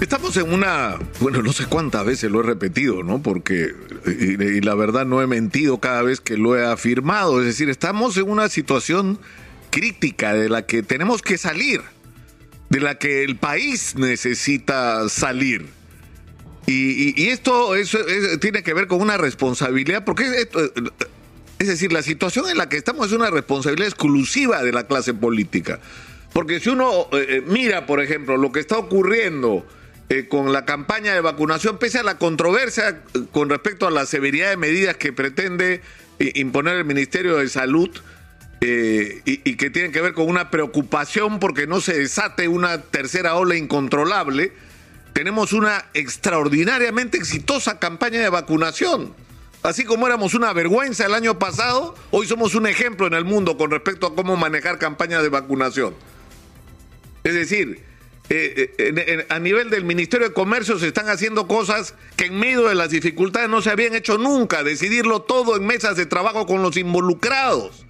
Estamos en una, bueno, no sé cuántas veces lo he repetido, ¿no? Porque, y, y, la verdad no he mentido cada vez que lo he afirmado, es decir, estamos en una situación crítica de la que tenemos que salir, de la que el país necesita salir. Y, y, esto eso, tiene que ver con una responsabilidad, porque esto, es decir, la situación en la que estamos es una responsabilidad exclusiva de la clase política. Porque si uno eh, mira, por ejemplo, lo que está ocurriendo eh, con la campaña de vacunación, pese a la controversia eh, con respecto a la severidad de medidas que pretende eh, imponer el Ministerio de Salud, y, y, que tienen que ver con una preocupación porque no se desate una tercera ola incontrolable, tenemos una extraordinariamente exitosa campaña de vacunación. Así como éramos una vergüenza el año pasado, hoy somos un ejemplo en el mundo con respecto a cómo manejar campañas de vacunación. Es decir, eh, en, a nivel del Ministerio de Comercio se están haciendo cosas que en medio de las dificultades no se habían hecho nunca, decidirlo todo en mesas de trabajo con los involucrados.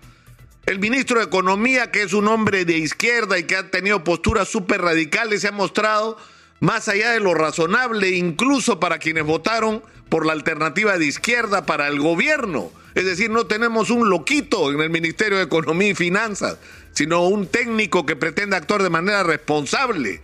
El ministro de Economía, que es un hombre de izquierda y que ha tenido posturas súper radicales, se ha mostrado más allá de lo razonable, incluso para quienes votaron por la alternativa de izquierda para el gobierno. Es decir, no tenemos un loquito en el Ministerio de Economía y Finanzas, sino un técnico que pretende actuar de manera responsable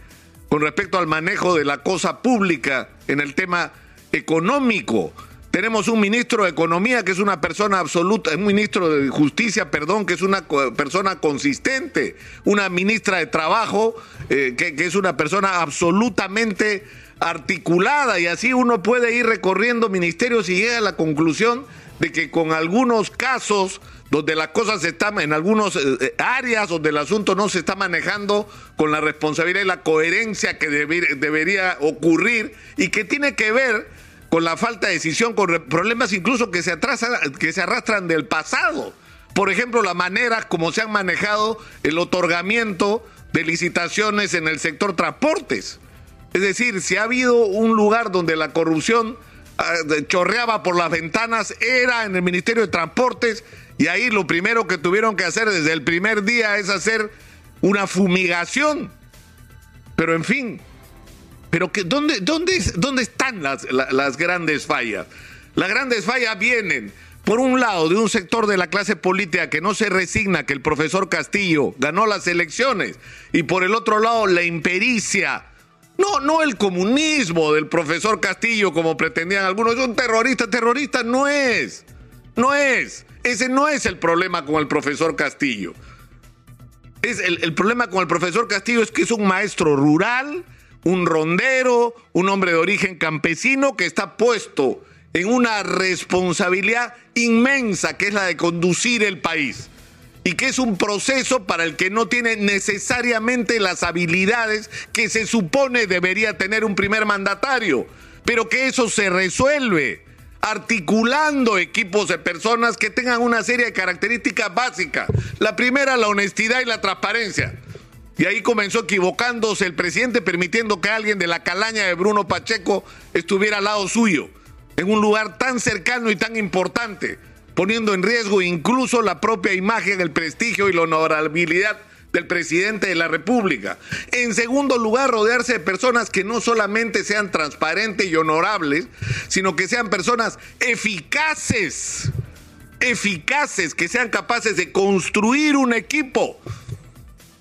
con respecto al manejo de la cosa pública en el tema económico. Tenemos un ministro de Economía que es una persona absoluta, un ministro de Justicia, perdón, que es una persona consistente, una ministra de Trabajo eh, que, que, es una persona absolutamente articulada y así uno puede ir recorriendo ministerios y llega a la conclusión de que con algunos casos donde las cosas están en algunas eh, áreas donde el asunto no se está manejando con la responsabilidad y la coherencia que deber, debería ocurrir y que tiene que ver con la falta de decisión, con problemas incluso que se, atrasan, que se arrastran del pasado. Por ejemplo, la manera como se han manejado el otorgamiento de licitaciones en el sector transportes. Es decir, si ha habido un lugar donde la corrupción uh, chorreaba por las ventanas, era en el Ministerio de Transportes, y ahí lo primero que tuvieron que hacer desde el primer día es hacer una fumigación. Pero en fin, pero que, ¿dónde, dónde, dónde están las, las grandes fallas? Las grandes fallas vienen, por un lado, de un sector de la clase política que no se resigna que el profesor Castillo ganó las elecciones, y por el otro lado, la impericia. No, no el comunismo del profesor Castillo, como pretendían algunos. Es un terrorista, terrorista no es. No es. Ese no es el problema con el profesor Castillo. Es el, el problema con el profesor Castillo es que es un maestro rural, un rondero, un hombre de origen campesino que está puesto en una responsabilidad inmensa que es la de conducir el país y que es un proceso para el que no tiene necesariamente las habilidades que se supone debería tener un primer mandatario, pero que eso se resuelve articulando equipos de personas que tengan una serie de características básicas. La primera, la honestidad y la transparencia. Y ahí comenzó equivocándose el presidente, permitiendo que alguien de la calaña de Bruno Pacheco estuviera al lado suyo, en un lugar tan cercano y tan importante, poniendo en riesgo incluso la propia imagen, el prestigio y la honorabilidad del presidente de la República. En segundo lugar, rodearse de personas que no solamente sean transparentes y honorables, sino que sean personas eficaces, eficaces, que sean capaces de construir un equipo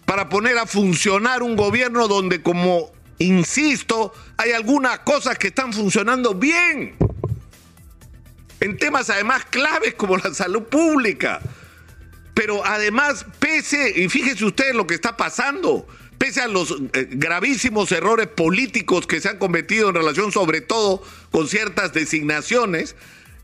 para poner a funcionar un gobierno donde, como insisto, hay algunas cosas que están funcionando bien. En temas además claves como la salud pública. Pero además, pese, y fíjense ustedes lo que está pasando, pese a los eh, gravísimos errores políticos que se han cometido en relación sobre todo con ciertas designaciones,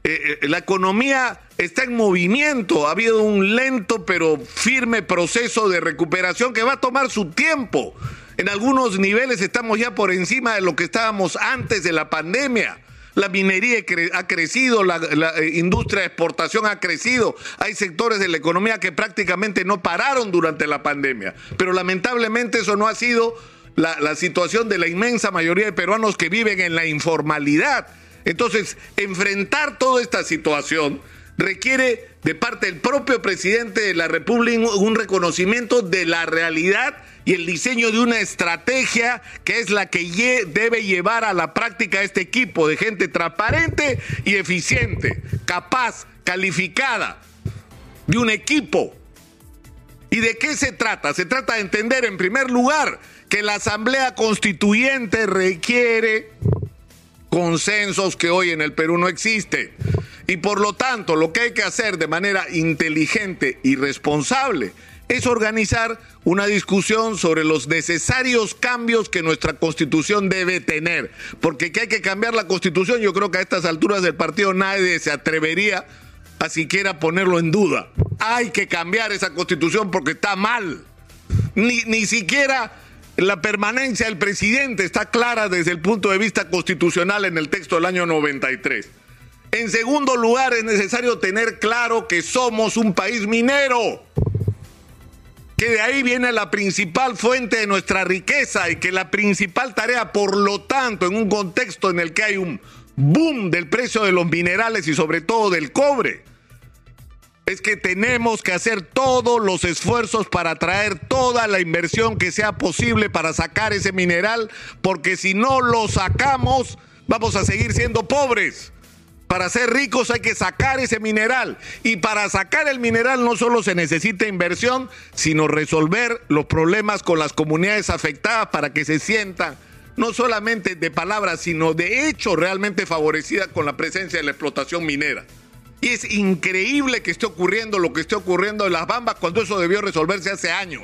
eh, la economía está en movimiento, ha habido un lento pero firme proceso de recuperación que va a tomar su tiempo. En algunos niveles estamos ya por encima de lo que estábamos antes de la pandemia. La minería ha crecido, la, la, industria de exportación ha crecido. Hay sectores de la economía que prácticamente no pararon durante la pandemia. Pero lamentablemente eso no ha sido la, la situación de la inmensa mayoría de peruanos que viven en la informalidad. Entonces, enfrentar toda esta situación requiere de parte del propio presidente de la República un reconocimiento de la realidad y el diseño de una estrategia que es la que debe llevar a la práctica este equipo de gente transparente y eficiente, capaz, calificada, de un equipo. ¿Y de qué se trata? Se trata de entender en primer lugar que la Asamblea Constituyente requiere consensos que hoy en el Perú no existen. Y por lo tanto, lo que hay que hacer de manera inteligente y responsable es organizar una discusión sobre los necesarios cambios que nuestra constitución debe tener. Porque que hay que cambiar la constitución, yo creo que a estas alturas del partido nadie se atrevería a siquiera ponerlo en duda. Hay que cambiar esa constitución porque está mal. Ni, ni siquiera la permanencia del presidente está clara desde el punto de vista constitucional en el texto del año 93. En segundo lugar, es necesario tener claro que somos un país minero que de ahí viene la principal fuente de nuestra riqueza y que la principal tarea, por lo tanto, en un contexto en el que hay un boom del precio de los minerales y sobre todo del cobre, es que tenemos que hacer todos los esfuerzos para traer toda la inversión que sea posible para sacar ese mineral, porque si no lo sacamos, vamos a seguir siendo pobres. Para ser ricos hay que sacar ese mineral. Y para sacar el mineral no solo se necesita inversión, sino resolver los problemas con las comunidades afectadas para que se sientan no solamente de palabras, sino de hecho realmente favorecidas con la presencia de la explotación minera. Y es increíble que esté ocurriendo lo que esté ocurriendo en las Bambas cuando eso debió resolverse hace años.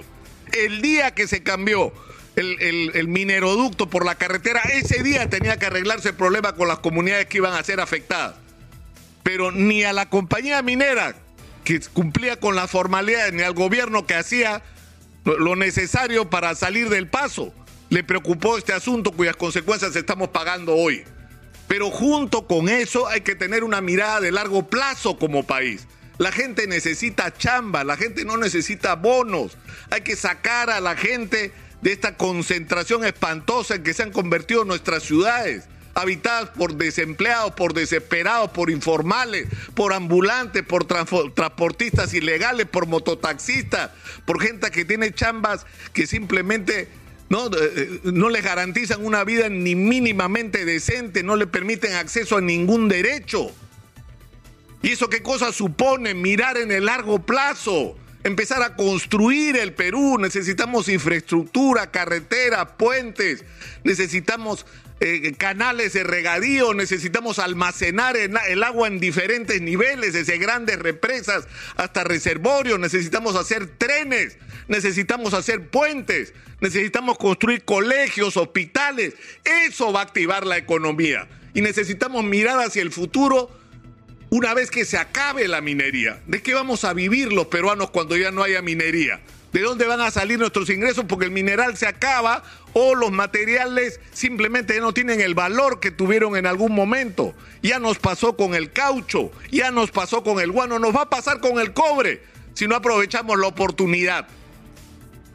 El día que se cambió el, el, mineroducto por la carretera, ese día tenía que arreglarse el problema con las comunidades que iban a ser afectadas. Pero ni a la compañía minera que cumplía con las formalidades, ni al gobierno que hacía lo necesario para salir del paso, le preocupó este asunto cuyas consecuencias estamos pagando hoy. Pero junto con eso hay que tener una mirada de largo plazo como país. La gente necesita chamba, la gente no necesita bonos. Hay que sacar a la gente de esta concentración espantosa en que se han convertido nuestras ciudades, habitadas por desempleados, por desesperados, por informales, por ambulantes, por transportistas ilegales, por mototaxistas, por gente que tiene chambas que simplemente no, eh, eh, no les garantizan una vida ni mínimamente decente, no le permiten acceso a ningún derecho. ¿Y eso qué cosa supone? Mirar en el largo plazo empezar a construir el Perú. Necesitamos infraestructura, carretera, puentes, necesitamos eh, canales de regadío, necesitamos almacenar el, agua en diferentes niveles, desde grandes represas hasta reservorios, necesitamos hacer trenes, necesitamos hacer puentes, necesitamos construir colegios, hospitales. Eso va a activar la economía. Y necesitamos mirar hacia el futuro una vez que se acabe la minería. ¿De qué vamos a vivir los peruanos cuando ya no haya minería? ¿De dónde van a salir nuestros ingresos? Porque el mineral se acaba o los materiales simplemente no tienen el valor que tuvieron en algún momento. Ya nos pasó con el caucho, ya nos pasó con el guano, nos va a pasar con el cobre si no aprovechamos la oportunidad.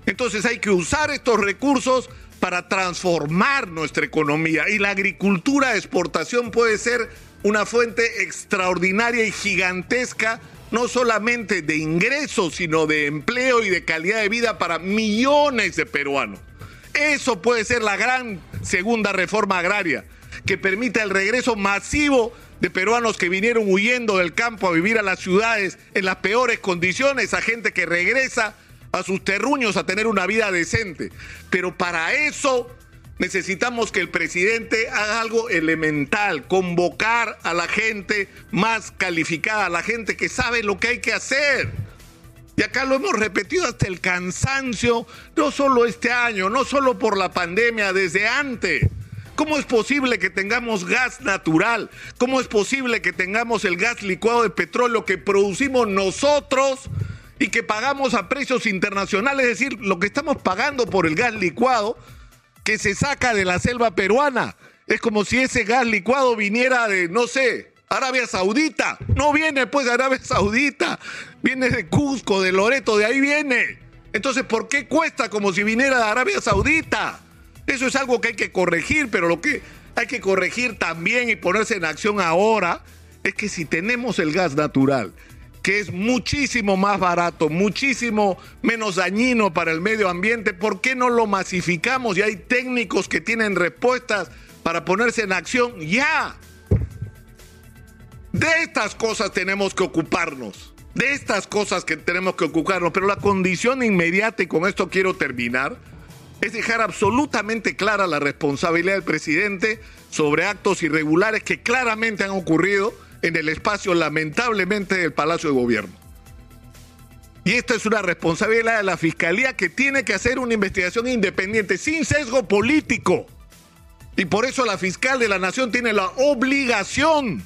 Entonces hay que usar estos recursos para transformar nuestra economía y la agricultura de exportación puede ser una fuente extraordinaria y gigantesca, no solamente de ingresos, sino de empleo y de calidad de vida para millones de peruanos. Eso puede ser la gran segunda reforma agraria, que permita el regreso masivo de peruanos que vinieron huyendo del campo a vivir a las ciudades en las peores condiciones, a gente que regresa a sus terruños a tener una vida decente. Pero para eso necesitamos que el presidente haga algo elemental, convocar a la gente más calificada, a la gente que sabe lo que hay que hacer. Y acá lo hemos repetido hasta el cansancio, no solo este año, no solo por la pandemia, desde antes. ¿Cómo es posible que tengamos gas natural? ¿Cómo es posible que tengamos el gas licuado de petróleo que producimos nosotros y que pagamos a precios internacionales? Es decir, lo que estamos pagando por el gas licuado que se saca de la selva peruana. Es como si ese gas licuado viniera de, no sé, Arabia Saudita. No viene pues de Arabia Saudita, viene de Cusco, de Loreto, de ahí viene. Entonces, ¿por qué cuesta como si viniera de Arabia Saudita? Eso es algo que hay que corregir, pero lo que hay que corregir también y ponerse en acción ahora es que si tenemos el gas natural, que es muchísimo más barato, muchísimo menos dañino para el medio ambiente, ¿por qué no lo masificamos? Y hay técnicos que tienen respuestas para ponerse en acción ya. De estas cosas tenemos que ocuparnos. De estas cosas que tenemos que ocuparnos. Pero la condición inmediata, y con esto quiero terminar, es dejar absolutamente clara la responsabilidad del presidente sobre actos irregulares que claramente han ocurrido en el espacio, lamentablemente, del Palacio de Gobierno. Y esta es una responsabilidad de la Fiscalía que tiene que hacer una investigación independiente, sin sesgo político. Y por eso la fiscal de la Nación tiene la obligación,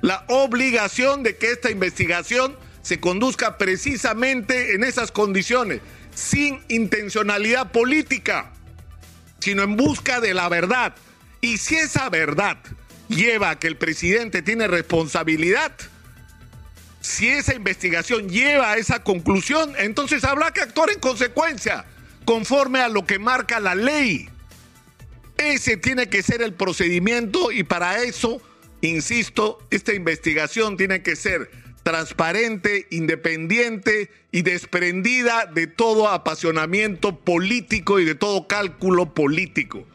la obligación de que esta investigación se conduzca precisamente en esas condiciones, sin intencionalidad política, sino en busca de la verdad. Y si esa verdad lleva a que el presidente tiene responsabilidad, si esa investigación lleva a esa conclusión, entonces habrá que actuar en consecuencia, conforme a lo que marca la ley. Ese tiene que ser el procedimiento y para eso, insisto, esta investigación tiene que ser transparente, independiente y desprendida de todo apasionamiento político y de todo cálculo político.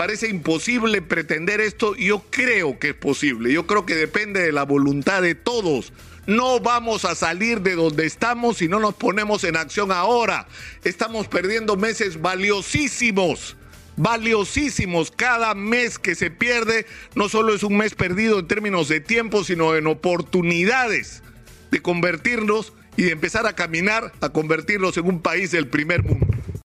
Parece imposible pretender esto, yo creo que es posible, yo creo que depende de la voluntad de todos. No vamos a salir de donde estamos si no nos ponemos en acción ahora. Estamos perdiendo meses valiosísimos valiosísimos. Cada mes que se pierde no solo es un mes perdido en términos de tiempo, sino en oportunidades de convertirnos y de empezar a caminar a convertirnos en un país del primer mundo.